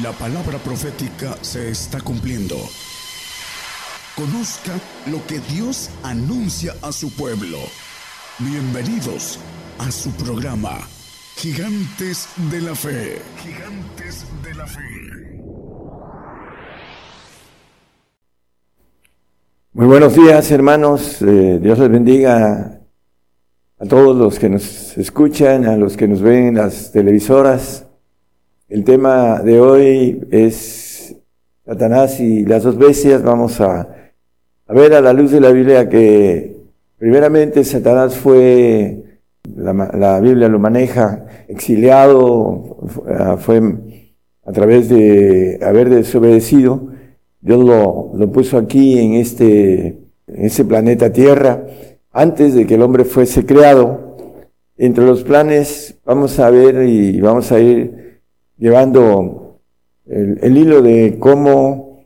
La palabra profética se está cumpliendo. Conozca lo que Dios anuncia a su pueblo. Bienvenidos a su programa, Gigantes de la Fe. Gigantes de la Fe. Muy buenos días, hermanos. Eh, Dios les bendiga a todos los que nos escuchan, a los que nos ven en las televisoras. El tema de hoy es Satanás y las dos bestias. Vamos a, ver a la luz de la Biblia que primeramente Satanás fue, la, la Biblia lo maneja, exiliado, fue a través de haber desobedecido. Dios lo, lo puso aquí en este, en ese planeta Tierra antes de que el hombre fuese creado. Entre los planes vamos a ver y vamos a ir llevando el, hilo de cómo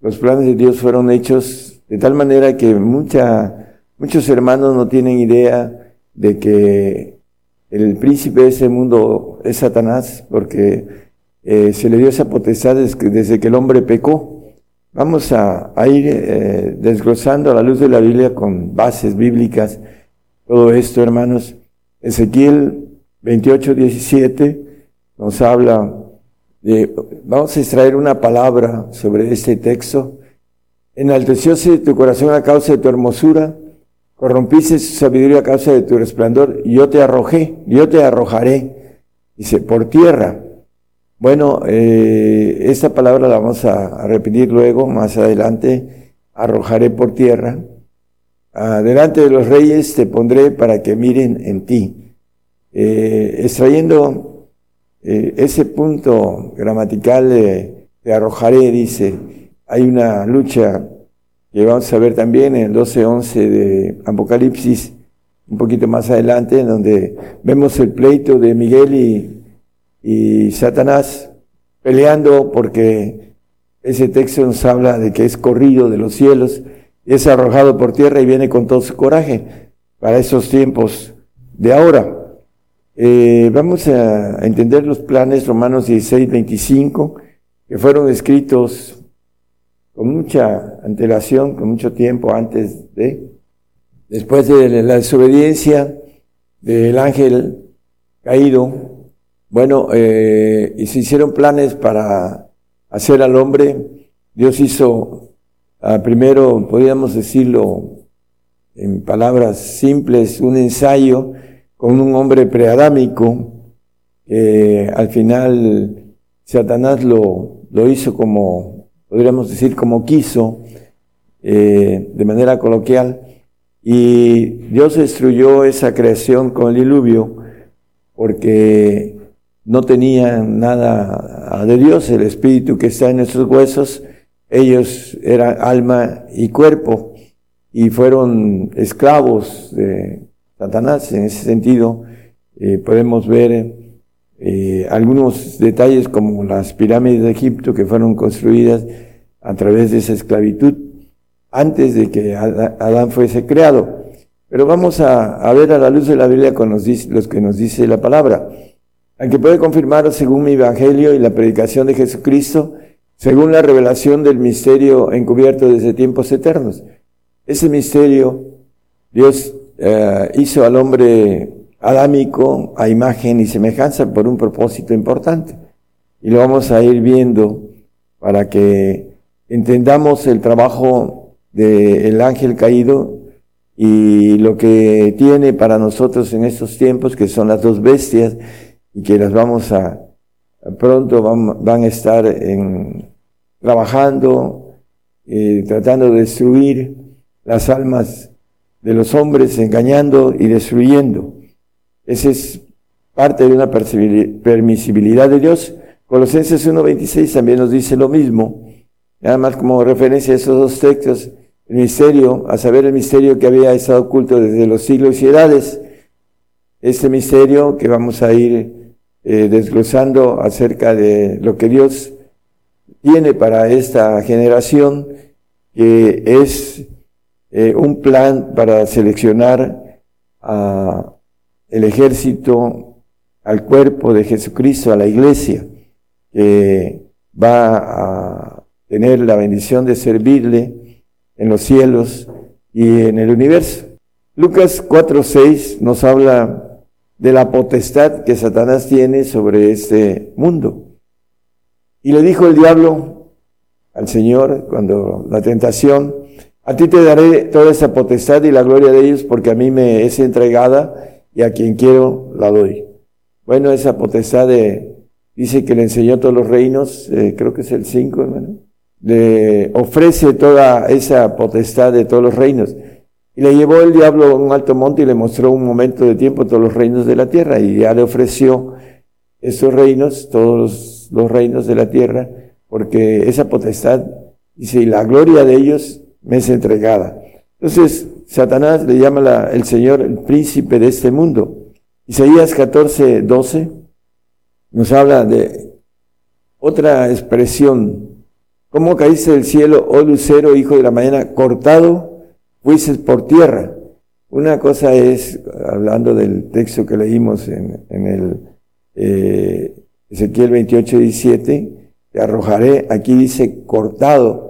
los planes de Dios fueron hechos de tal manera que mucha, muchos hermanos no tienen idea de que el príncipe de ese mundo es Satanás porque eh, se le dio esa potestad desde, que el hombre pecó. Vamos a, a ir eh, desglosando a la luz de la Biblia con bases bíblicas todo esto, hermanos. Ezequiel 28, 17 nos habla de, vamos a extraer una palabra sobre este texto. Enaltecióse tu corazón a causa de tu hermosura, corrompiste su sabiduría a causa de tu resplandor, y yo te arrojé, yo te arrojaré, dice, por tierra bueno, eh, esta palabra la vamos a, repetir luego, más adelante. Arrojaré por tierra. Delante de los reyes te pondré para que miren en ti. Eh, extrayendo eh, ese punto gramatical de, de arrojaré, dice, hay una lucha que vamos a ver también en el 12.11 de Apocalipsis, un poquito más adelante, en donde vemos el pleito de Miguel y y Satanás peleando porque ese texto nos habla de que es corrido de los cielos, es arrojado por tierra y viene con todo su coraje para esos tiempos de ahora. Eh, vamos a entender los planes Romanos 16, 25, que fueron escritos con mucha antelación, con mucho tiempo antes de, después de la desobediencia del ángel caído, bueno, eh, y se hicieron planes para hacer al hombre. Dios hizo, uh, primero, podríamos decirlo en palabras simples, un ensayo con un hombre preadámico. que al final, Satanás lo, lo hizo como, podríamos decir, como quiso, eh, de manera coloquial. Y Dios destruyó esa creación con el diluvio porque no tenían nada de Dios, el espíritu que está en nuestros huesos, ellos eran alma y cuerpo y fueron esclavos de Satanás. En ese sentido, eh, podemos ver eh, algunos detalles como las pirámides de Egipto que fueron construidas a través de esa esclavitud antes de que Adán fuese creado. Pero vamos a, ver a la luz de la Biblia con los, que nos dice la palabra aunque puede confirmar según mi evangelio y la predicación de Jesucristo, según la revelación del misterio encubierto desde tiempos eternos. Ese misterio, Dios eh, hizo al hombre adámico a imagen y semejanza por un propósito importante. Y lo vamos a ir viendo para que entendamos el trabajo del ángel caído y lo que tiene para nosotros en estos tiempos, que son las dos bestias, y que las vamos a, pronto van, van a estar en, trabajando, eh, tratando de destruir las almas de los hombres, engañando y destruyendo. Esa es parte de una permisibilidad de Dios. Colosenses 1.26 también nos dice lo mismo. Nada más como referencia a esos dos textos, el misterio, a saber el misterio que había estado oculto desde los siglos y edades. Este misterio que vamos a ir eh, desglosando acerca de lo que Dios tiene para esta generación, que es eh, un plan para seleccionar a el ejército, al cuerpo de Jesucristo, a la iglesia, que va a tener la bendición de servirle en los cielos y en el universo. Lucas 4:6 nos habla de la potestad que Satanás tiene sobre este mundo. Y le dijo el diablo al Señor cuando la tentación, a ti te daré toda esa potestad y la gloria de ellos porque a mí me es entregada y a quien quiero la doy. Bueno, esa potestad de, dice que le enseñó todos los reinos, eh, creo que es el 5, hermano, le ofrece toda esa potestad de todos los reinos. Y le llevó el diablo a un alto monte y le mostró un momento de tiempo todos los reinos de la tierra y ya le ofreció esos reinos, todos los, reinos de la tierra, porque esa potestad, dice, y la gloria de ellos me es entregada. Entonces, Satanás le llama el Señor el príncipe de este mundo. Isaías 14, 12 nos habla de otra expresión. ¿Cómo caíste del cielo, oh lucero, hijo de la mañana, cortado fuiste por tierra? Una cosa es, hablando del texto que leímos en, el eh, Ezequiel 28, 17, te arrojaré, aquí dice, cortado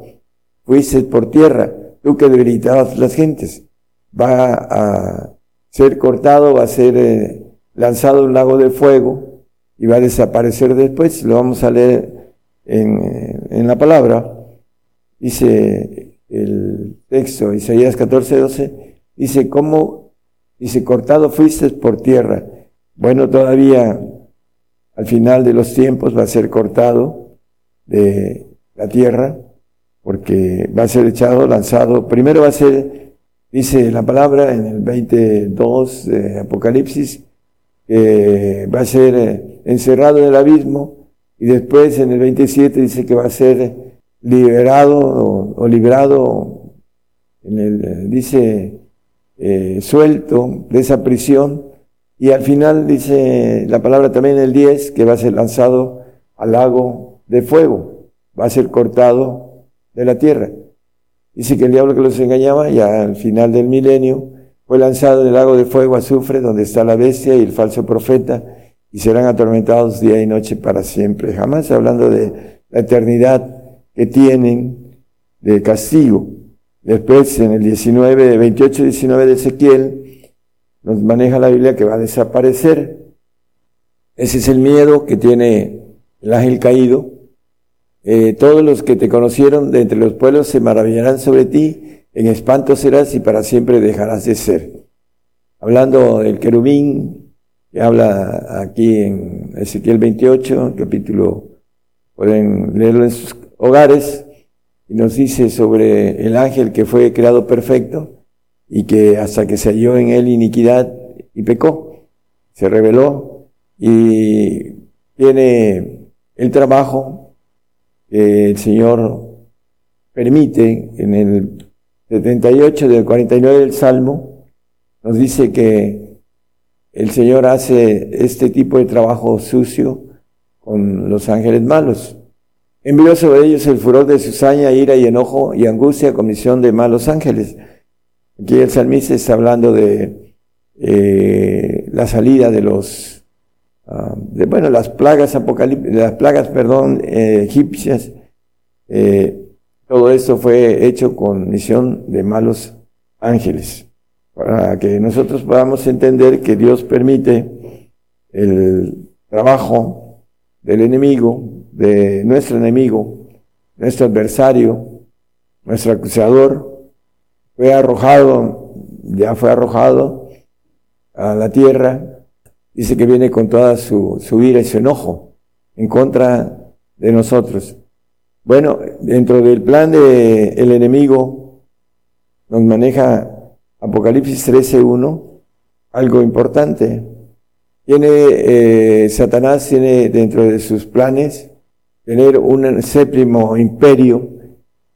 fuiste por tierra, tú que debilitabas las gentes. Va a ser cortado, va a ser eh, lanzado un lago de fuego y va a desaparecer después. Lo vamos a leer en, en la palabra. Dice el texto, Isaías 14, 12, dice, ¿cómo? Dice, cortado fuiste por tierra. Bueno, todavía al final de los tiempos va a ser cortado de la tierra, porque va a ser echado, lanzado. Primero va a ser, dice la palabra en el 22 de Apocalipsis, va a ser eh, encerrado en el abismo y después en el 27 dice que va a ser liberado o, librado, el, eh, dice eh, suelto de esa prisión y al final dice la palabra también en el 10 que va a ser lanzado al lago de fuego, va a ser cortado de la tierra. Dice que el diablo que los engañaba ya al final del milenio fue lanzado en el lago de fuego azufre, donde está la bestia y el falso profeta, y serán atormentados día y noche para siempre. Jamás hablando de la eternidad que tienen de castigo. Después, en el 19, 28 19 de Ezequiel, nos maneja la Biblia que va a desaparecer. Ese es el miedo que tiene el ángel caído. Eh, todos los que te conocieron de entre los pueblos se maravillarán sobre ti en espanto serás y para siempre dejarás de ser. Hablando del querubín, que habla aquí en Ezequiel 28, capítulo, pueden leerlo en sus hogares, y nos dice sobre el ángel que fue creado perfecto y que hasta que se halló en él iniquidad y pecó, se rebeló y tiene el trabajo que el Señor permite en el 78 del 49 del Salmo nos dice que el Señor hace este tipo de trabajo sucio con los ángeles malos. Envió sobre ellos el furor de su saña, ira y enojo y angustia, comisión de malos ángeles. Aquí el salmista está hablando de eh, la salida de los, de, bueno, las plagas las plagas, perdón, eh, egipcias, eh, todo esto fue hecho con misión de malos ángeles, para que nosotros podamos entender que Dios permite el trabajo del enemigo, de nuestro enemigo, nuestro adversario, nuestro acusador, fue arrojado, ya fue arrojado a la tierra, dice que viene con toda su, su ira y su enojo en contra de nosotros. Bueno, dentro del plan del el enemigo nos maneja Apocalipsis 13.1 algo importante. Tiene, eh, Satanás tiene dentro de sus planes tener un séptimo imperio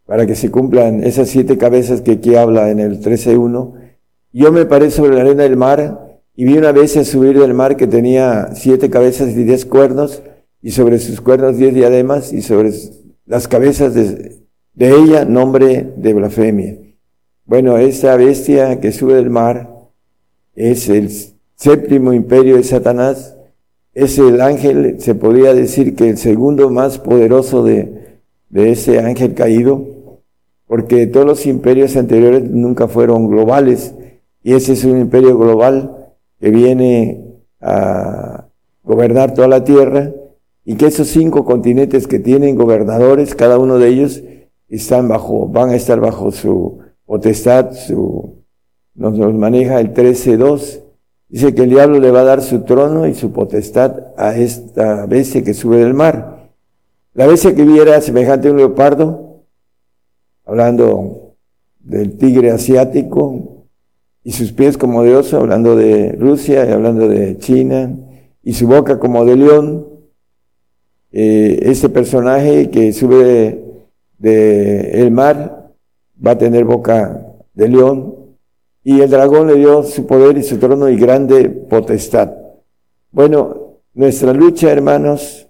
para que se cumplan esas siete cabezas que aquí habla en el 13.1. Yo me paré sobre la arena del mar y vi una bestia subir del mar que tenía siete cabezas y diez cuernos y sobre sus cuernos diez diademas y sobre las cabezas de, ella nombre de blasfemia. Bueno, esa bestia que sube del mar es el séptimo imperio de Satanás es el ángel, se podría decir que el segundo más poderoso de, de ese ángel caído, porque todos los imperios anteriores nunca fueron globales, y ese es un imperio global que viene a gobernar toda la tierra, y que esos cinco continentes que tienen gobernadores, cada uno de ellos están bajo, van a estar bajo su potestad, su, nos, nos maneja el 13.2, dice que el diablo le va a dar su trono y su potestad a esta bestia que sube del mar. La bestia que viera semejante a un leopardo, hablando del tigre asiático, y sus pies como de oso, hablando de Rusia y hablando de China, y su boca como de león, eh, ese personaje que sube del el mar va a tener boca de león y el dragón le dio su poder y su trono y grande potestad. Bueno, nuestra lucha, hermanos,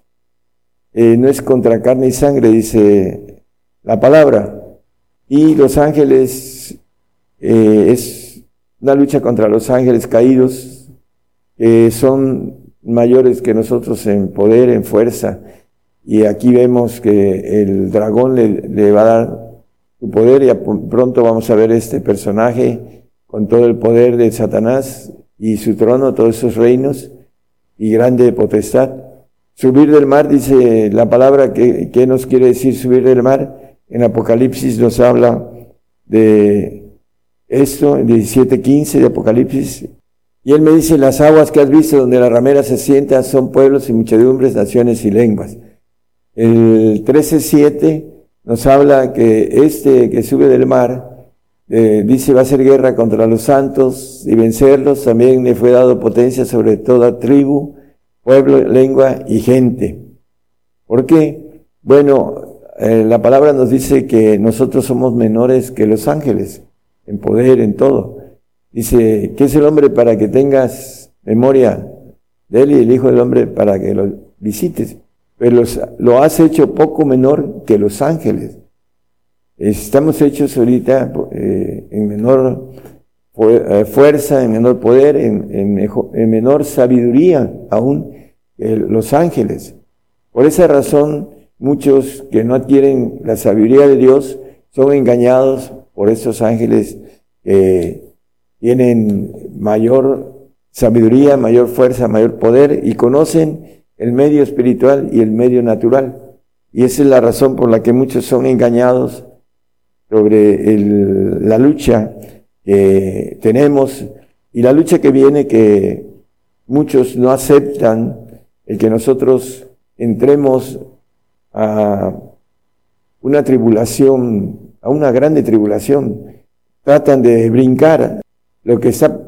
eh, no es contra carne y sangre, dice la palabra. Y los ángeles eh, es una lucha contra los ángeles caídos, que son mayores que nosotros en poder, en fuerza. Y aquí vemos que el dragón le, va a dar su poder y pronto vamos a ver este personaje con todo el poder de Satanás y su trono, todos esos reinos y grande potestad. Subir del mar, dice la palabra, que, ¿qué nos quiere decir subir del mar? En Apocalipsis nos habla de esto, en 17.15 de Apocalipsis, y él me dice, las aguas que has visto donde la ramera se sienta son pueblos y muchedumbres, naciones y lenguas. El 13.7 nos habla que este que sube del mar, eh, dice va a hacer guerra contra los santos y vencerlos. También le fue dado potencia sobre toda tribu, pueblo, lengua y gente. ¿Por qué? Bueno, eh, la palabra nos dice que nosotros somos menores que los ángeles, en poder, en todo. Dice, ¿qué es el hombre para que tengas memoria de él y el Hijo del Hombre para que lo visites? Pero lo has hecho poco menor que los ángeles. Estamos hechos ahorita eh, en menor eh, fuerza, en menor poder, en, menor sabiduría aún que los ángeles. Por esa razón, muchos que no adquieren la sabiduría de Dios son engañados por esos ángeles tienen mayor sabiduría, mayor fuerza, mayor poder y conocen el medio espiritual y el medio natural. Y esa es la razón por la que muchos son engañados sobre la lucha que tenemos y la lucha que viene que muchos no aceptan el que nosotros entremos a una tribulación, a una grande tribulación. Tratan de brincar lo que está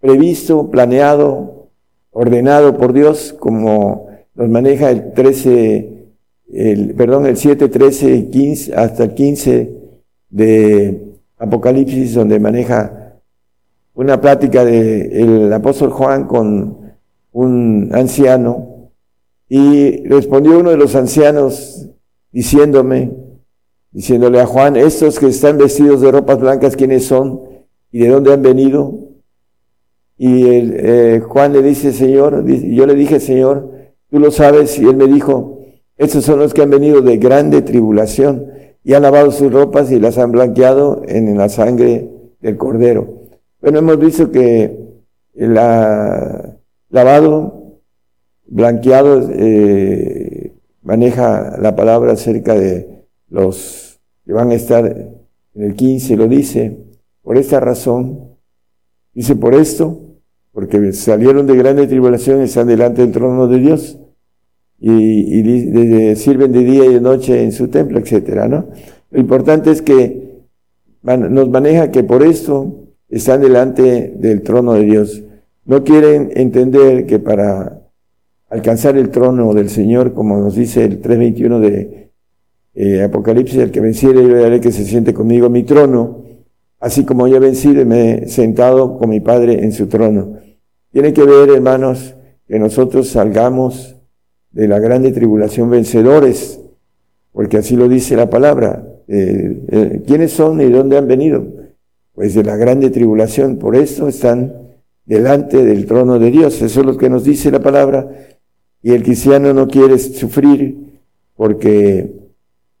previsto, planeado, ordenado por Dios, como nos maneja el 13, el, perdón, el 7, 13, 15, hasta el 15 de Apocalipsis, donde maneja una plática del apóstol Juan con un anciano, y respondió uno de los ancianos diciéndome, diciéndole a Juan, estos que están vestidos de ropas blancas, ¿quiénes son? ¿Y de dónde han venido? Y el, eh, Juan le dice, Señor, yo le dije, Señor, tú lo sabes, y él me dijo, estos son los que han venido de grande tribulación y han lavado sus ropas y las han blanqueado en, la sangre del cordero. Bueno, hemos visto que la lavado, blanqueado, eh, maneja la palabra acerca de los que van a estar en el 15, lo dice, por esta razón, dice por esto, porque salieron de grande tribulación y están delante del trono de Dios y, sirven de día y de noche en su templo, etcétera, ¿no? Lo importante es que nos maneja que por esto están delante del trono de Dios. No quieren entender que para alcanzar el trono del Señor, como nos dice el 3.21 de eh, Apocalipsis, el que venciere yo haré que se siente conmigo mi trono, así como yo he vencido y me he sentado con mi Padre en su trono. Tiene que ver, hermanos, que nosotros salgamos de la grande tribulación vencedores, porque así lo dice la palabra. Eh, eh, ¿Quiénes son y de dónde han venido? Pues de la grande tribulación, por eso están delante del trono de Dios. Eso es lo que nos dice la palabra Y el cristiano no quiere sufrir porque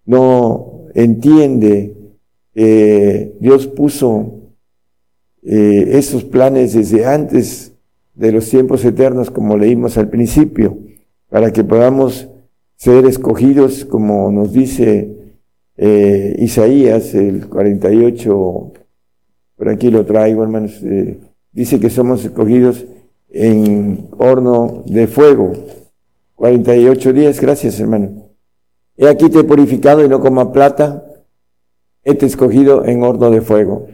no entiende que Dios puso eh, esos planes desde antes de los tiempos eternos, como leímos al principio, para que podamos ser escogidos, como nos dice eh, Isaías, el 48, por aquí lo traigo, hermanos, eh, dice que somos escogidos en horno de fuego. 48 días, gracias hermano. He aquí te he purificado y no como plata, he te escogido en horno de fuego.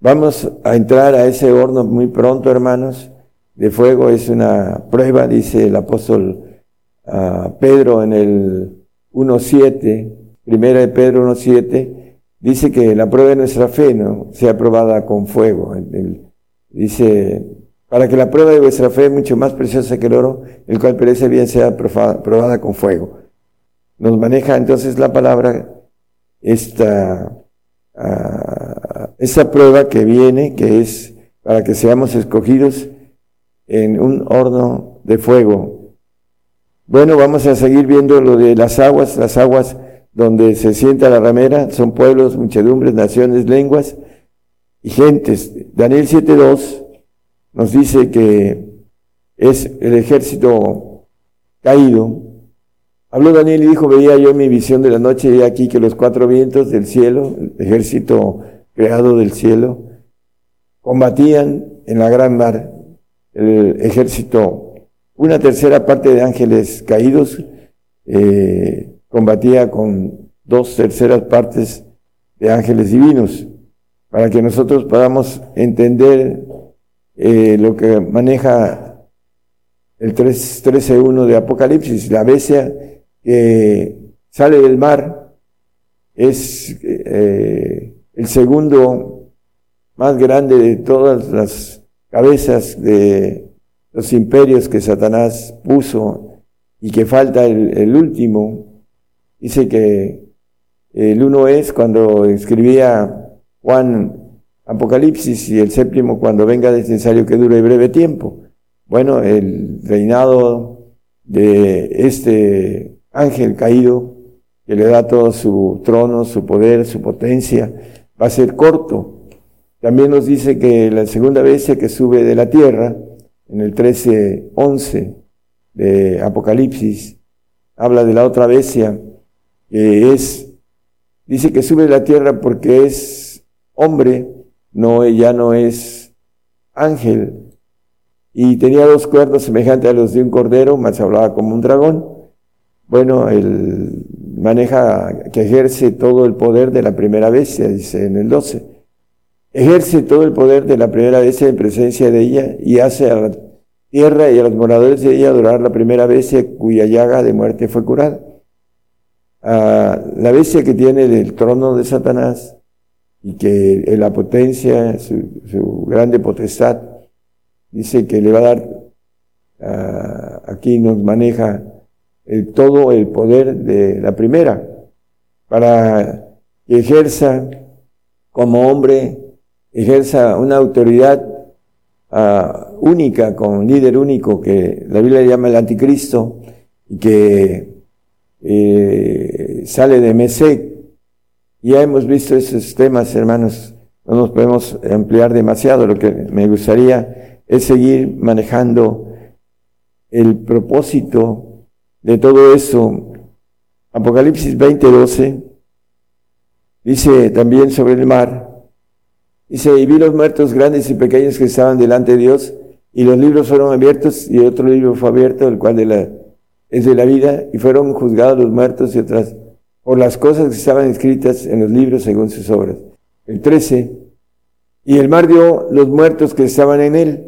Vamos a entrar a ese horno muy pronto, hermanos, de fuego. Es una prueba, dice el apóstol ah, Pedro en el 1.7, primera de Pedro 1.7, dice que la prueba de nuestra fe no sea probada con fuego. dice, para que la prueba de vuestra fe, mucho más preciosa que el oro, el cual perece bien, sea probada con fuego. Nos maneja entonces la palabra esta, uh, esa prueba que viene, que es para que seamos escogidos en un horno de fuego. Bueno, vamos a seguir viendo lo de las aguas, las aguas donde se sienta la ramera, son pueblos, muchedumbres, naciones, lenguas y gentes. Daniel 7.2 nos dice que es el ejército caído. Habló Daniel y dijo, veía yo mi visión de la noche y aquí que los cuatro vientos del cielo, el ejército creado del cielo, combatían en la gran mar. El ejército, una tercera parte de ángeles caídos, eh, combatía con dos terceras partes de ángeles divinos, para que nosotros podamos entender eh, lo que maneja el 13.1 de Apocalipsis, la bestia que sale del mar es eh, el segundo más grande de todas las cabezas de los imperios que Satanás puso y que falta el, el último. Dice que el uno es cuando escribía Juan Apocalipsis y el séptimo cuando venga es necesario que dure breve tiempo. Bueno, el reinado de este ángel caído que le da todo su trono, su poder, su potencia, va a ser corto. También nos dice que la segunda bestia que sube de la tierra, en el 13.11 de Apocalipsis, habla de la otra bestia, que es, dice que sube de la tierra porque es hombre, no, ya no es ángel. Y tenía dos cuernos semejantes a los de un cordero, más hablaba como un dragón. Bueno, él maneja, que ejerce todo el poder de la primera bestia, dice en el 12. Ejerce todo el poder de la primera bestia en presencia de ella y hace a la tierra y a los moradores de ella adorar la primera bestia cuya llaga de muerte fue curada. La bestia que tiene el trono de Satanás y que en la potencia, su, grande potestad, dice que le va a dar, aquí nos maneja el, todo el poder de la primera, para que ejerza como hombre, ejerza una autoridad ah, única, con líder único, que la Biblia llama el anticristo, y que eh, sale de Mesec, ya hemos visto esos temas, hermanos, no nos podemos ampliar demasiado. Lo que me gustaría es seguir manejando el propósito de todo eso. Apocalipsis 20:12 dice también sobre el mar. Dice, y vi los muertos grandes y pequeños que estaban delante de Dios, y los libros fueron abiertos, y otro libro fue abierto, el cual de la, es de la vida, y fueron juzgados los muertos y otras por las cosas que estaban escritas en los libros según sus obras. El 13. Y el mar dio los muertos que estaban en él,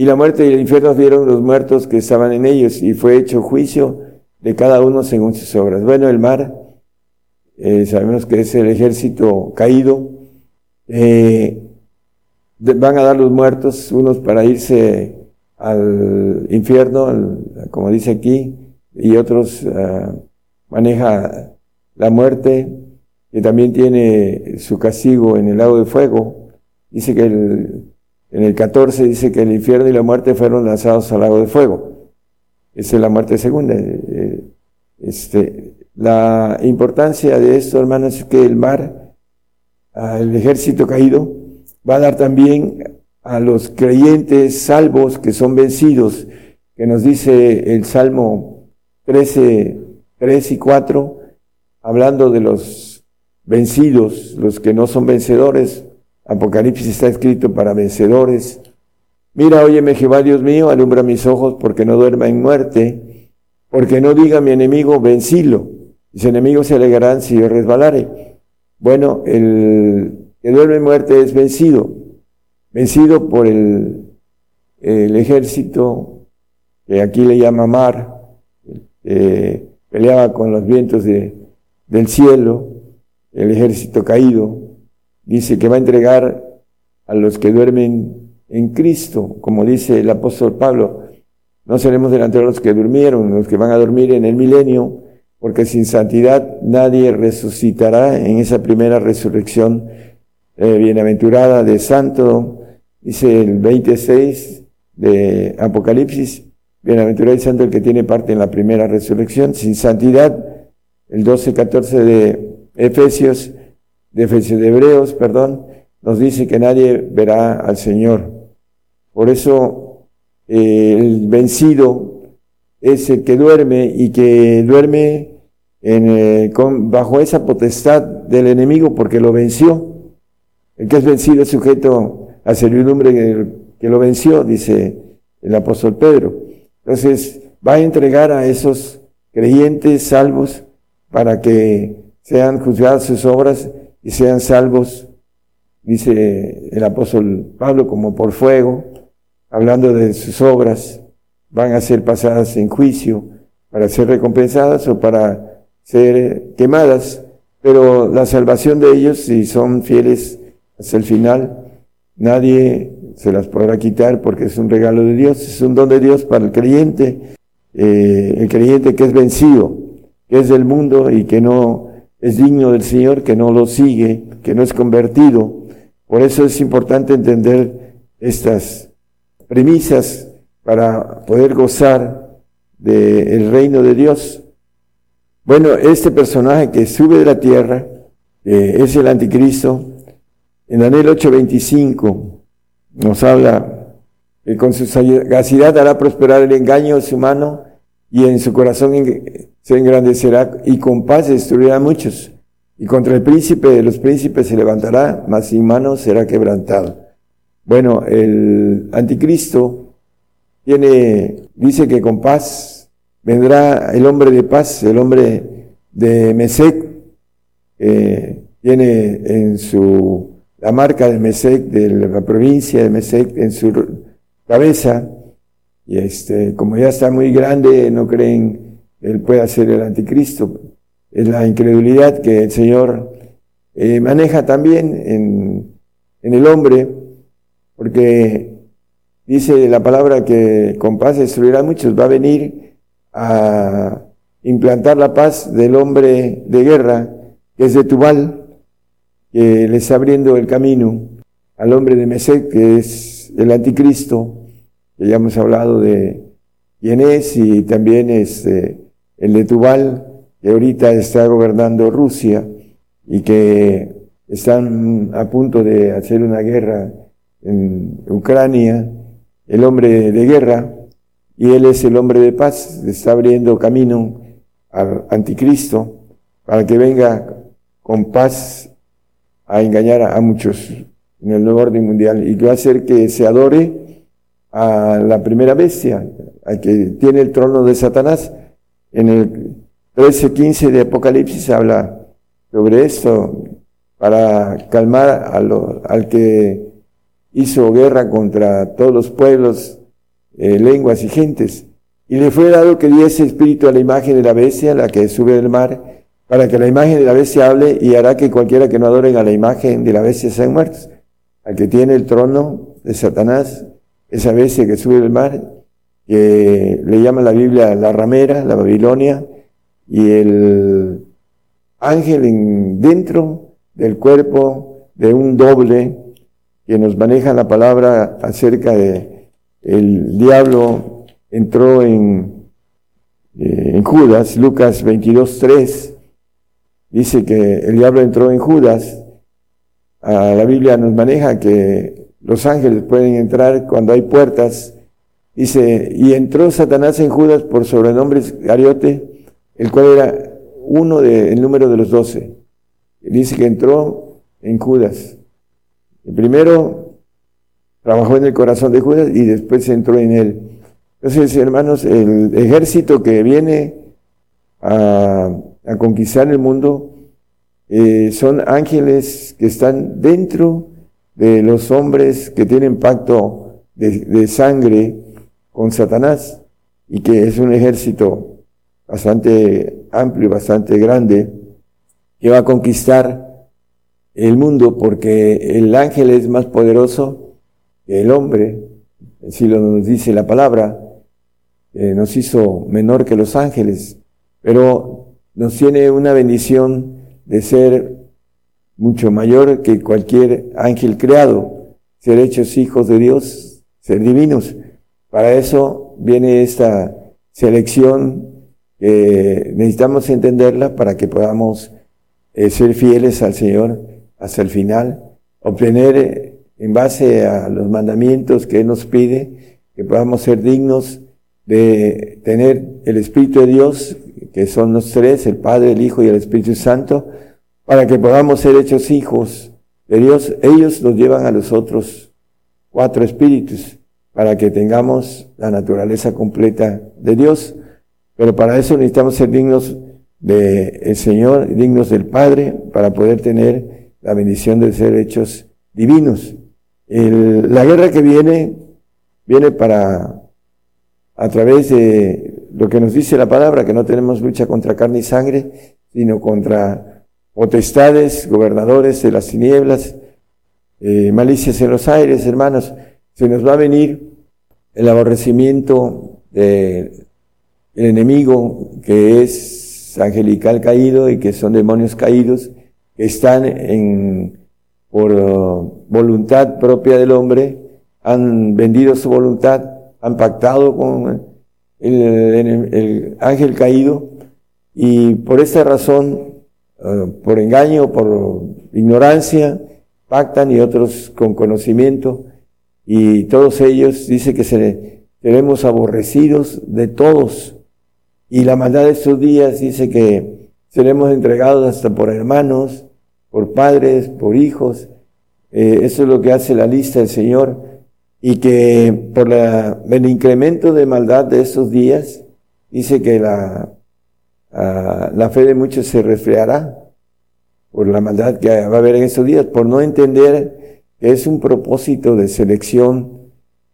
y la muerte y el infierno dieron los muertos que estaban en ellos, y fue hecho juicio de cada uno según sus obras. Bueno, el mar, eh, sabemos que es el ejército caído, eh, van a dar los muertos, unos para irse al infierno, como dice aquí, y otros ah, maneja la muerte, que también tiene su castigo en el lago de fuego. Dice que el, en el 14 dice que el infierno y la muerte fueron lanzados al lago de fuego. Esa es la muerte segunda. Eh, este, la importancia de esto, hermanos, es que el mar, el ejército caído, va a dar también a los creyentes salvos que son vencidos, que nos dice el Salmo 13, 3 y 4, hablando de los vencidos, los que no son vencedores. Apocalipsis está escrito para vencedores. Mira, óyeme Jehová Dios mío, alumbra mis ojos porque no duerma en muerte, porque no diga mi enemigo, vencilo. Mis enemigos se alegrarán si yo resbalare. Bueno, el que duerme en muerte es vencido, vencido por el, el ejército que aquí le llama mar, peleaba con los vientos de, del cielo, el ejército caído, dice que va a entregar a los que duermen en Cristo, como dice el apóstol Pablo, no seremos delante de los que durmieron, los que van a dormir en el milenio, porque sin santidad nadie resucitará en esa primera resurrección eh, bienaventurada de santo, dice el 26 de Apocalipsis, bienaventurado y santo el que tiene parte en la primera resurrección, sin santidad, el 12, 14 de Efesios, de de Hebreos, perdón, nos dice que nadie verá al Señor. Por eso eh, el vencido es el que duerme y que duerme en, eh, bajo esa potestad del enemigo porque lo venció. El que es vencido es sujeto a servidumbre que lo venció, dice el apóstol Pedro. Entonces, va a entregar a esos creyentes salvos para que sean juzgadas sus obras y sean salvos, dice el apóstol Pablo, como por fuego, hablando de sus obras, van a ser pasadas en juicio para ser recompensadas o para ser quemadas, pero la salvación de ellos, si son fieles hasta el final, nadie se las podrá quitar porque es un regalo de Dios, es un don de Dios para el creyente, eh, el creyente que es vencido, que es del mundo y que no es digno del Señor, que no lo sigue, que no es convertido. Por eso es importante entender estas premisas para poder gozar del reino de Dios. Bueno, este personaje que sube de la tierra, es el anticristo, en Daniel 8:25 nos habla que con su sagacidad hará prosperar el engaño de su mano y en su corazón se engrandecerá y con paz destruirá a muchos. Y contra el príncipe de los príncipes se levantará, mas sin mano será quebrantado. Bueno, el anticristo tiene, dice que con paz vendrá el hombre de paz, el hombre de Mesec, tiene en su la marca de Mesec, de la provincia de Mesec, en su cabeza. Y este, como ya está muy grande, no creen él pueda ser el anticristo. Es la incredulidad que el Señor eh, maneja también en, en el hombre, porque dice la palabra que con paz destruirá a muchos, va a venir a implantar la paz del hombre de guerra, que es de Tubal, que le está abriendo el camino al hombre de Mesec, que es el anticristo, ya hemos hablado de quién es, y también es este, el de Tubal, que ahorita está gobernando Rusia y que están a punto de hacer una guerra en Ucrania, el hombre de guerra, y él es el hombre de paz, está abriendo camino al anticristo para que venga con paz a engañar a, muchos en el nuevo orden mundial y que va a hacer que se adore a la primera bestia, a que tiene el trono de Satanás. En el 13-15 de Apocalipsis habla sobre esto para calmar al que hizo guerra contra todos los pueblos, eh, lenguas y gentes. Y le fue dado que diese espíritu a la imagen de la bestia, la que sube del mar, para que la imagen de la bestia hable y hará que cualquiera que no adoren a la imagen de la bestia sean muertos. Al que tiene el trono de Satanás, esa bestia que sube del mar, que le llama la Biblia la ramera, la Babilonia, y el ángel en, dentro del cuerpo de un doble que nos maneja la palabra acerca de el diablo entró en en Judas, Lucas 22, 3, dice que el diablo entró en Judas. A la Biblia nos maneja que los ángeles pueden entrar cuando hay puertas. Dice, y entró Satanás en Judas por sobrenombre Gariote, el cual era uno del número de los doce. Dice que entró en Judas. Primero trabajó en el corazón de Judas y después entró en él. Entonces, hermanos, el ejército que viene a, conquistar el mundo eh, son ángeles que están dentro de los hombres que tienen pacto de, sangre con Satanás y que es un ejército bastante amplio, bastante grande, que va a conquistar el mundo porque el ángel es más poderoso que el hombre, así lo nos dice la palabra, eh, nos hizo menor que los ángeles, pero nos tiene una bendición de ser mucho mayor que cualquier ángel creado, ser hechos hijos de Dios, ser divinos. Para eso viene esta selección que necesitamos entenderla para que podamos eh, ser fieles al Señor hasta el final, obtener eh, en base a los mandamientos que Él nos pide, que podamos ser dignos de tener el Espíritu de Dios, que son los tres, el Padre, el Hijo y el Espíritu Santo, para que podamos ser hechos hijos de Dios. Ellos nos llevan a los otros cuatro espíritus, para que tengamos la naturaleza completa de Dios. Pero para eso necesitamos ser dignos del Señor, dignos del Padre, para poder tener la bendición de ser hechos divinos. la guerra que viene, viene para a través de lo que nos dice la palabra, que no tenemos lucha contra carne y sangre, sino contra potestades, gobernadores de las tinieblas, eh, malicias en los aires, hermanos. Se nos va a venir el aborrecimiento del enemigo que es angelical caído y que son demonios caídos, que están en, por voluntad propia del hombre, han vendido su voluntad han pactado con el, ángel caído y por esta razón, por engaño, por ignorancia, pactan y otros con conocimiento. Y todos ellos dice que seremos aborrecidos de todos. Y la maldad de estos días dice que seremos entregados hasta por hermanos, por padres, por hijos. Eh, eso es lo que hace la lista del Señor. Y que por el incremento de maldad de estos días, dice que la, ah, la fe de muchos se resfriará por la maldad que va a haber en estos días, por no entender que es un propósito de selección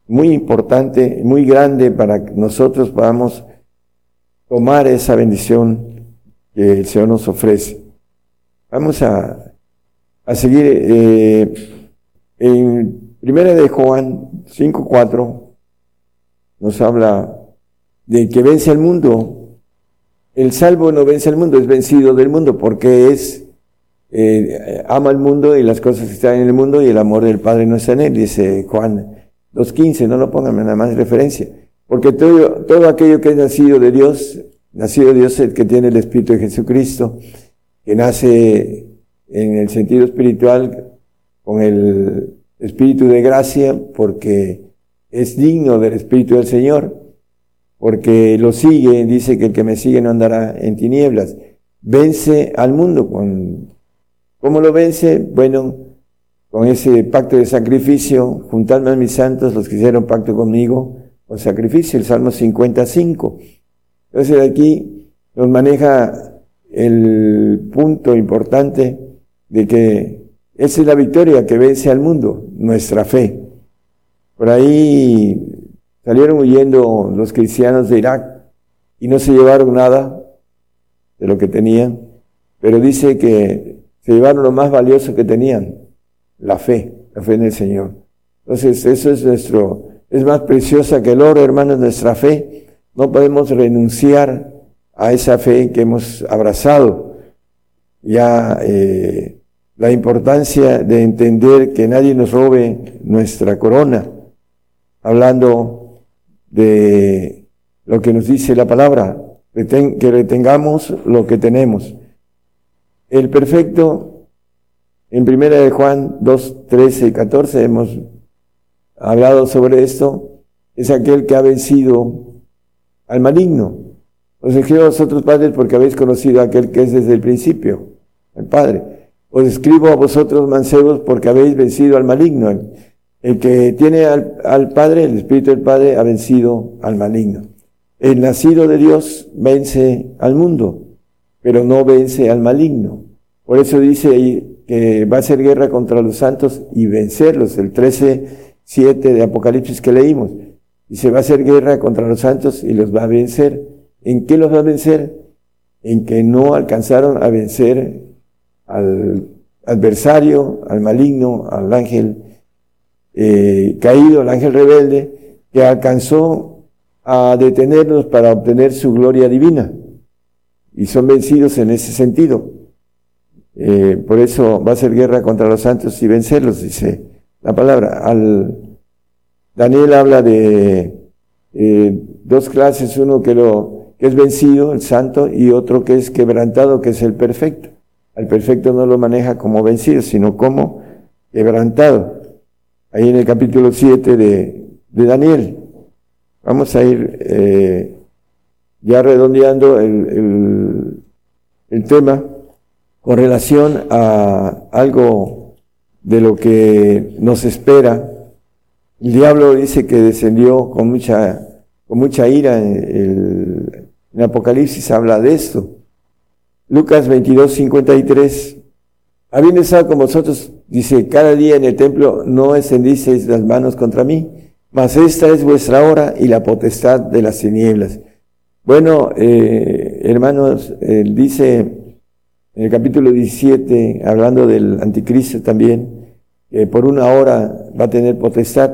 muy importante, muy grande para que nosotros podamos tomar esa bendición que el Señor nos ofrece. Vamos a, a seguir eh, en Primera de Juan 5.4 nos habla de que vence al mundo. El salvo no vence al mundo, es vencido del mundo porque es, eh, ama al mundo y las cosas que están en el mundo y el amor del Padre no está en él, dice Juan 2.15, no lo pongan nada más referencia. Porque todo, todo aquello que es nacido de Dios, nacido de Dios es el que tiene el Espíritu de Jesucristo, que nace en el sentido espiritual con el espíritu de gracia porque es digno del espíritu del Señor, porque lo sigue, dice que el que me sigue no andará en tinieblas. Vence al mundo con, ¿cómo lo vence? Bueno, con ese pacto de sacrificio, juntando a mis santos, los que hicieron pacto conmigo, con sacrificio, el Salmo 55. Entonces aquí nos maneja el punto importante de que esa es la victoria que vence al mundo, nuestra fe. Por ahí salieron huyendo los cristianos de Irak y no se llevaron nada de lo que tenían, pero dice que se llevaron lo más valioso que tenían, la fe, la fe en el Señor. Entonces, eso es nuestro, es más preciosa que el oro, hermanos, nuestra fe. No podemos renunciar a esa fe que hemos abrazado. Ya eh, la importancia de entender que nadie nos robe nuestra corona, hablando de lo que nos dice la palabra, que retengamos lo que tenemos. El perfecto, en primera de Juan 2, 13 y 14 hemos hablado sobre esto, es aquel que ha vencido al maligno. Os escribo a vosotros, padres, porque habéis conocido a aquel que es desde el principio, el Padre. Os escribo a vosotros, mancebos, porque habéis vencido al maligno. El, que tiene al, Padre, el Espíritu del Padre, ha vencido al maligno. El nacido de Dios vence al mundo, pero no vence al maligno. Por eso dice que va a ser guerra contra los santos y vencerlos. El 13, 7 de Apocalipsis que leímos. Dice, va a hacer guerra contra los santos y los va a vencer. ¿En qué los va a vencer? En que no alcanzaron a vencer al adversario, al maligno, al ángel eh, caído, al ángel rebelde, que alcanzó a detenernos para obtener su gloria divina. Y son vencidos en ese sentido. Eh, por eso va a ser guerra contra los santos y vencerlos, dice la palabra. Al, Daniel habla de eh, dos clases, uno que, lo, que es vencido, el santo, y otro que es quebrantado, que es el perfecto. Al perfecto no lo maneja como vencido, sino como quebrantado. Ahí en el capítulo 7 de, Daniel. Vamos a ir eh, ya redondeando el, el, tema con relación a algo de lo que nos espera. El diablo dice que descendió con mucha, con mucha ira. El, en Apocalipsis habla de esto. Lucas 22, 53. Habiendo estado con vosotros, dice, cada día en el templo no extendisteis las manos contra mí mas esta es vuestra hora y la potestad de las tinieblas. Bueno, eh, hermanos, dice en el capítulo 17, hablando del anticristo también, que por una hora va a tener potestad.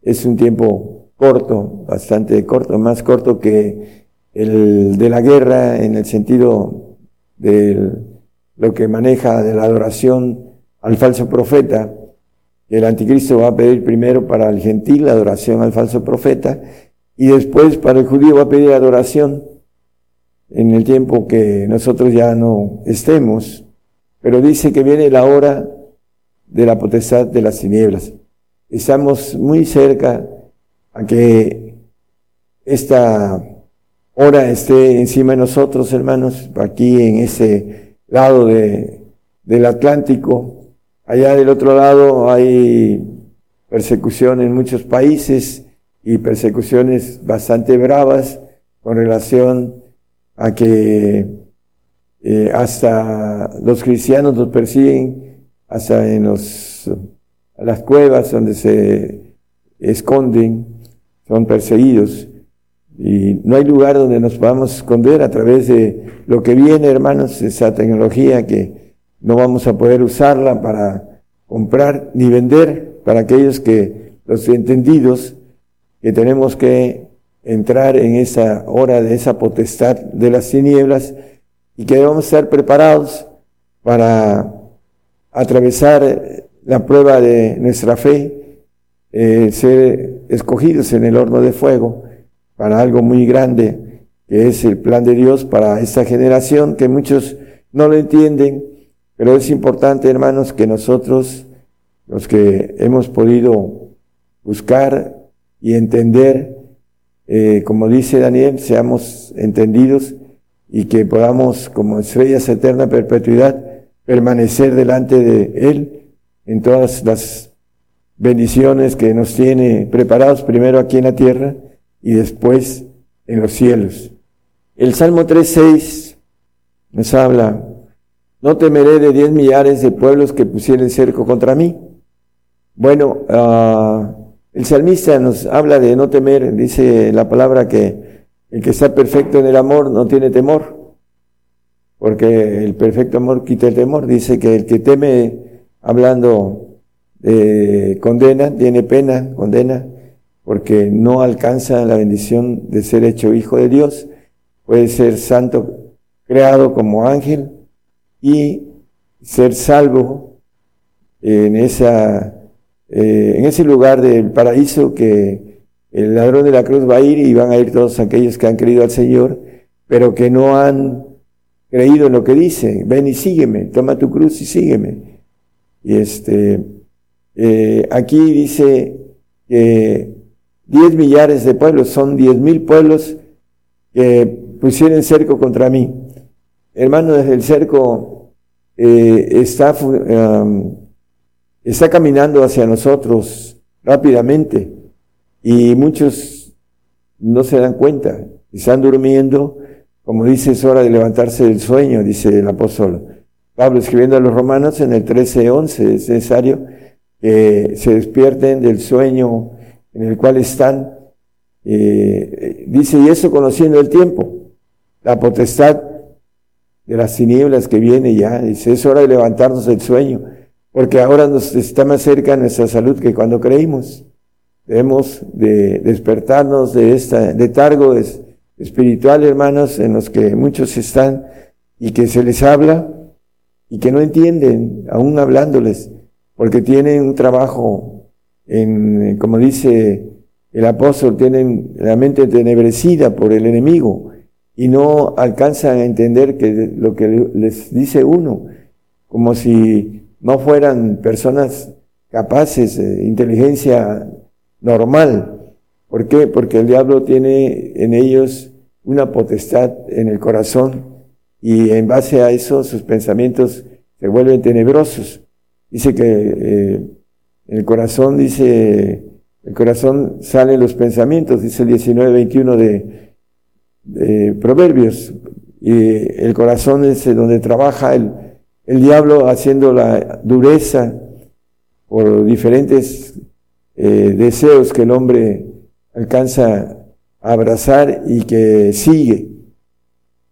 Es un tiempo corto, bastante corto, más corto que el de la guerra en el sentido de lo que maneja de la adoración al falso profeta el anticristo va a pedir primero para el gentil la adoración al falso profeta y después para el judío va a pedir adoración en el tiempo que nosotros ya no estemos. Pero dice que viene la hora de la potestad de las tinieblas. Estamos muy cerca a que esta hora esté encima de nosotros, hermanos, aquí en ese lado de, del Atlántico, Allá del otro lado hay persecución en muchos países y persecuciones bastante bravas con relación a que eh, hasta los cristianos los persiguen, hasta en los, las cuevas donde se esconden, son perseguidos. Y no hay lugar donde nos podamos esconder a través de lo que viene, hermanos, esa tecnología que no vamos a poder usarla para comprar ni vender. Para aquellos que, los entendidos, que tenemos que entrar en esa hora de esa potestad de las tinieblas y que debemos estar preparados para atravesar la prueba de nuestra fe, eh, ser escogidos en el horno de fuego para algo muy grande, que es el plan de Dios para esta generación que muchos no lo entienden, pero es importante, hermanos, que nosotros, los que hemos podido buscar y entender, eh, como dice Daniel, seamos entendidos y que podamos, como estrellas eterna perpetuidad, permanecer delante de Él en todas las bendiciones que nos tiene preparados, primero aquí en la tierra y después en los cielos. El Salmo 3.6 nos habla no temeré de diez millares de pueblos que pusieren cerco contra mí. Bueno, ah, el salmista nos habla de no temer, dice la palabra que el que está perfecto en el amor no tiene temor, porque el perfecto amor quita el temor. Dice que el que teme, hablando de condena, tiene pena, condena, porque no alcanza la bendición de ser hecho hijo de Dios. Puede ser santo creado como ángel, y ser salvo en, esa, eh, en ese lugar del paraíso que el ladrón de la cruz va a ir y van a ir todos aquellos que han creído al Señor pero que no han creído en lo que dice. Ven y sígueme, toma tu cruz y sígueme. Y este, eh, aquí dice que diez millares de pueblos, son diez mil pueblos que pusieron cerco contra mí. Hermano, desde el cerco eh, está, está caminando hacia nosotros rápidamente y muchos no se dan cuenta, están durmiendo, como dice, es hora de levantarse del sueño, dice el apóstol Pablo escribiendo a los romanos en el 13:11, es necesario que se despierten del sueño en el cual están. Eh, dice, y eso conociendo el tiempo, la potestad de las tinieblas que viene ya, dice, es hora de levantarnos del sueño, porque ahora nos está más cerca nuestra salud que cuando creímos. Debemos de despertarnos de esta letargo espiritual, hermanos, en los que muchos están y que se les habla y que no entienden, aún hablándoles, porque tienen un trabajo en, como dice el apóstol, tienen la mente tenebrecida por el enemigo y no alcanzan a entender que lo que les dice uno, como si no fueran personas capaces de inteligencia normal. ¿Por qué? Porque el diablo tiene en ellos una potestad en el corazón y en base a eso sus pensamientos se vuelven tenebrosos. Dice que eh, el corazón, dice, el corazón salen los pensamientos, dice el 19-21 de, de, Proverbios, y el corazón es donde trabaja el, el diablo haciendo la dureza por diferentes eh, deseos que el hombre alcanza a abrazar y que sigue.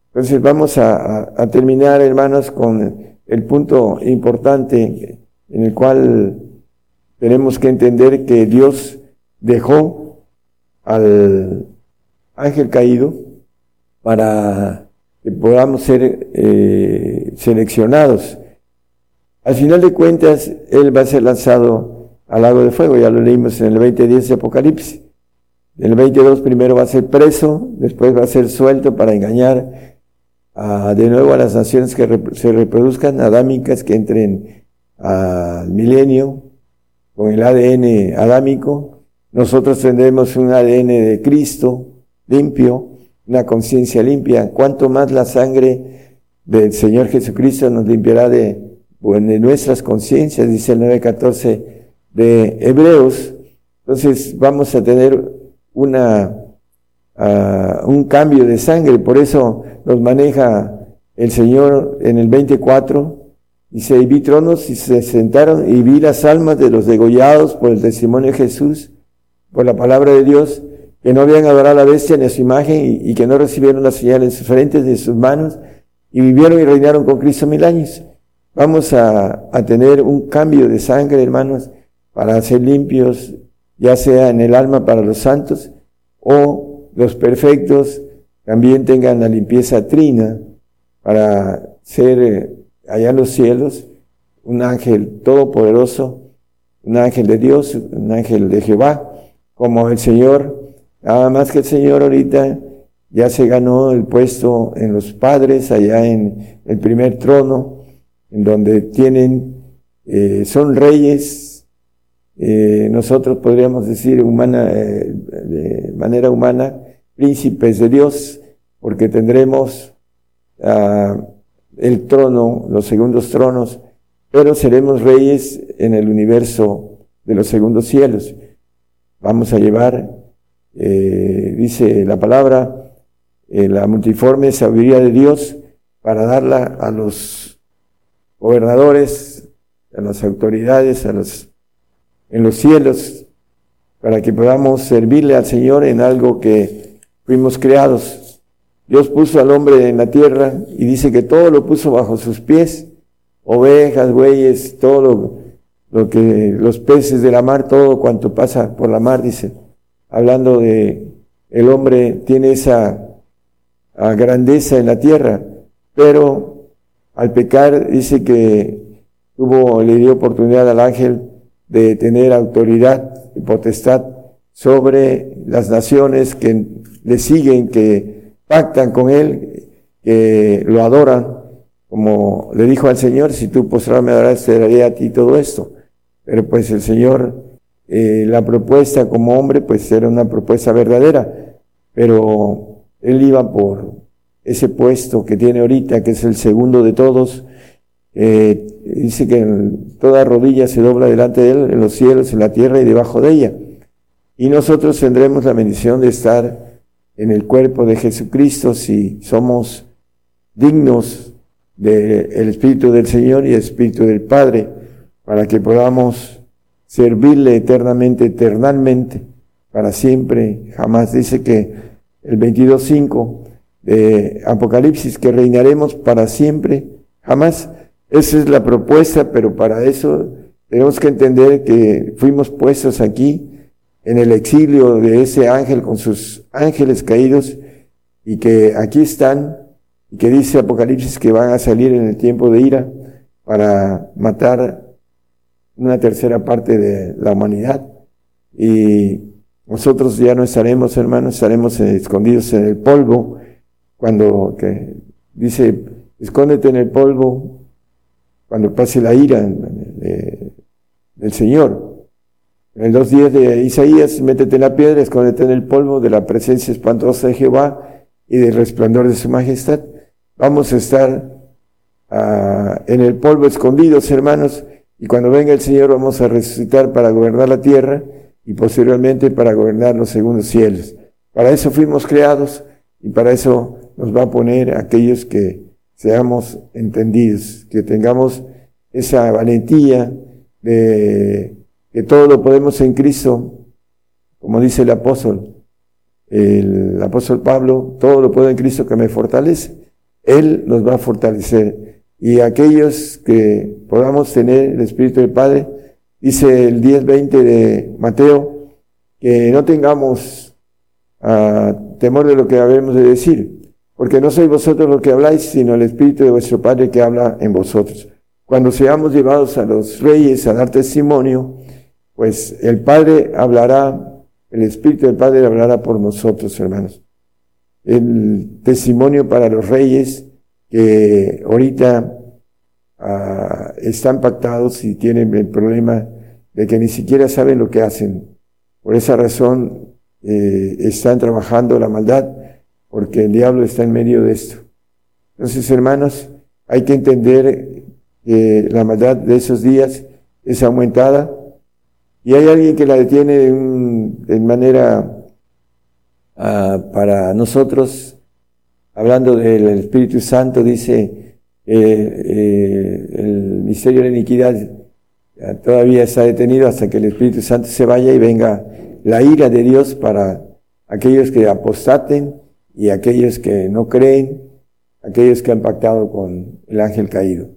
Entonces vamos a, terminar, hermanos, con el punto importante en el cual tenemos que entender que Dios dejó al ángel caído para que podamos ser eh, seleccionados. Al final de cuentas, Él va a ser lanzado al lago de fuego, ya lo leímos en el 20.10 de Apocalipsis. En el 22 primero va a ser preso, después va a ser suelto para engañar de nuevo a las naciones que se reproduzcan adámicas, que entren al milenio con el ADN adámico. Nosotros tendremos un ADN de Cristo limpio, una conciencia limpia. Cuanto más la sangre del Señor Jesucristo nos limpiará de, de nuestras conciencias, dice el 9.14 de Hebreos. Entonces vamos a tener una un cambio de sangre, por eso nos maneja el Señor en el 24, dice, y vi tronos y se sentaron y vi las almas de los degollados por el testimonio de Jesús, por la palabra de Dios, que no habían adorado a la bestia ni a su imagen y, que no recibieron las señales frentes de sus manos y vivieron y reinaron con Cristo mil años. Vamos a, a tener un cambio de sangre, hermanos, para ser limpios, ya sea en el alma para los santos o los perfectos también tengan la limpieza trina para ser eh, allá en los cielos un ángel todopoderoso, un ángel de Dios, un ángel de Jehová, como el Señor, nada más que el Señor ahorita ya se ganó el puesto en los padres, allá en el primer trono, en donde tienen, eh, son reyes, eh, nosotros podríamos decir humana, de manera humana, príncipes de Dios, porque tendremos uh, el trono, los segundos tronos, pero seremos reyes en el universo de los segundos cielos. Vamos a llevar, eh, dice la palabra, eh, la multiforme sabiduría de Dios para darla a los gobernadores, a las autoridades, a los, en los cielos, para que podamos servirle al Señor en algo que fuimos creados. Dios puso al hombre en la tierra y dice que todo lo puso bajo sus pies, ovejas, bueyes, todo lo, que los peces de la mar, todo cuanto pasa por la mar, dice, hablando de el hombre tiene esa grandeza en la tierra, pero al pecar dice que tuvo, le dio oportunidad al ángel de tener autoridad y potestad sobre las naciones que le siguen, que pactan con Él, que lo adoran, como le dijo al Señor, si tú postrado me te daré a ti todo esto. Pero pues el Señor, eh, la propuesta como hombre, pues era una propuesta verdadera, pero Él iba por ese puesto que tiene ahorita, que es el segundo de todos, eh, dice que toda rodilla se dobla delante de Él, en los cielos, en la tierra y debajo de ella. Y nosotros tendremos la bendición de estar en el cuerpo de Jesucristo si somos dignos del Espíritu del Señor y el Espíritu del Padre, para que podamos servirle eternamente, eternamente, para siempre, jamás. Dice que el 22.5 de Apocalipsis, que reinaremos para siempre, jamás. Esa es la propuesta, pero para eso tenemos que entender que fuimos puestos aquí en el exilio de ese ángel con sus ángeles caídos y que aquí están y que dice Apocalipsis que van a salir en el tiempo de ira para matar una tercera parte de la humanidad y nosotros ya no estaremos hermanos, estaremos escondidos en el polvo cuando que dice escóndete en el polvo cuando pase la ira del Señor. En los días de Isaías, métete en la piedra, escóndete en el polvo de la presencia espantosa de Jehová y del resplandor de su majestad. Vamos a estar ah, en el polvo escondidos, hermanos, y cuando venga el Señor vamos a resucitar para gobernar la tierra y posteriormente para gobernar los segundos cielos. Para eso fuimos creados y para eso nos va a poner aquellos que seamos entendidos, que tengamos esa valentía de que todo lo podemos en Cristo, como dice el apóstol, el apóstol Pablo, todo lo puedo en Cristo que me fortalece. Él nos va a fortalecer. Y aquellos que podamos tener el Espíritu del Padre, dice el 10-20 de Mateo, que no tengamos ah, temor de lo que habemos de decir, porque no sois vosotros los que habláis, sino el Espíritu de vuestro Padre que habla en vosotros. Cuando seamos llevados a los reyes a dar testimonio, pues el Padre hablará, el Espíritu del Padre hablará por nosotros, hermanos. El testimonio para los reyes que ahorita ah, están pactados y tienen el problema de que ni siquiera saben lo que hacen. Por esa razón eh, están trabajando la maldad porque el diablo está en medio de esto. Entonces, hermanos, hay que entender que la maldad de esos días es aumentada y hay alguien que la detiene de, manera ah, para nosotros, hablando del Espíritu Santo, dice eh, el misterio de la iniquidad todavía está detenido hasta que el Espíritu Santo se vaya y venga la ira de Dios para aquellos que apostaten y aquellos que no creen, aquellos que han pactado con el ángel caído.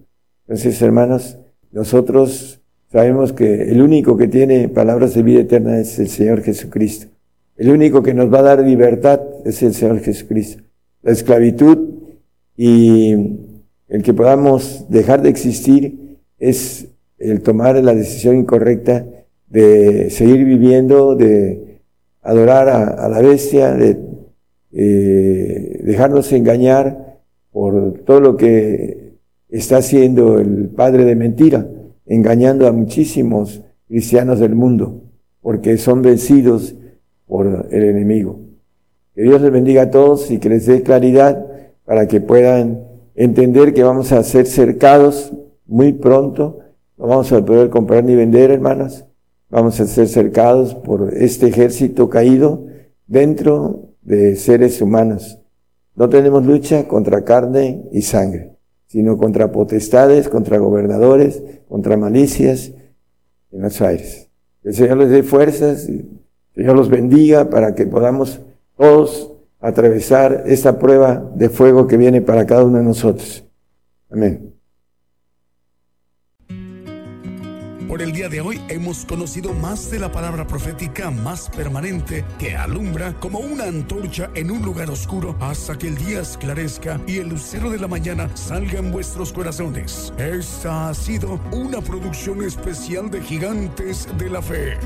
Entonces, hermanos, nosotros sabemos que el único que tiene palabras de vida eterna es el Señor Jesucristo. El único que nos va a dar libertad es el Señor Jesucristo. La esclavitud y el que podamos dejar de existir es el tomar la decisión incorrecta de seguir viviendo, de adorar a, la bestia, de eh, dejarnos engañar por todo lo que está haciendo el padre de mentira, engañando a muchísimos cristianos del mundo, porque son vencidos por el enemigo. Que Dios les bendiga a todos y que les dé claridad para que puedan entender que vamos a ser cercados muy pronto. No vamos a poder comprar ni vender, hermanas. Vamos a ser cercados por este ejército caído dentro de seres humanos. No tenemos lucha contra carne y sangre, sino contra potestades, contra gobernadores, contra malicias en los aires. Que el Señor les dé fuerzas, y el Señor los bendiga para que podamos todos atravesar esta prueba de fuego que viene para cada uno de nosotros. Amén. Por el día de hoy hemos conocido más de la palabra profética más permanente que alumbra como una antorcha en un lugar oscuro hasta que el día esclarezca y el lucero de la mañana salga en vuestros corazones. Esta ha sido una producción especial de Gigantes de la Fe.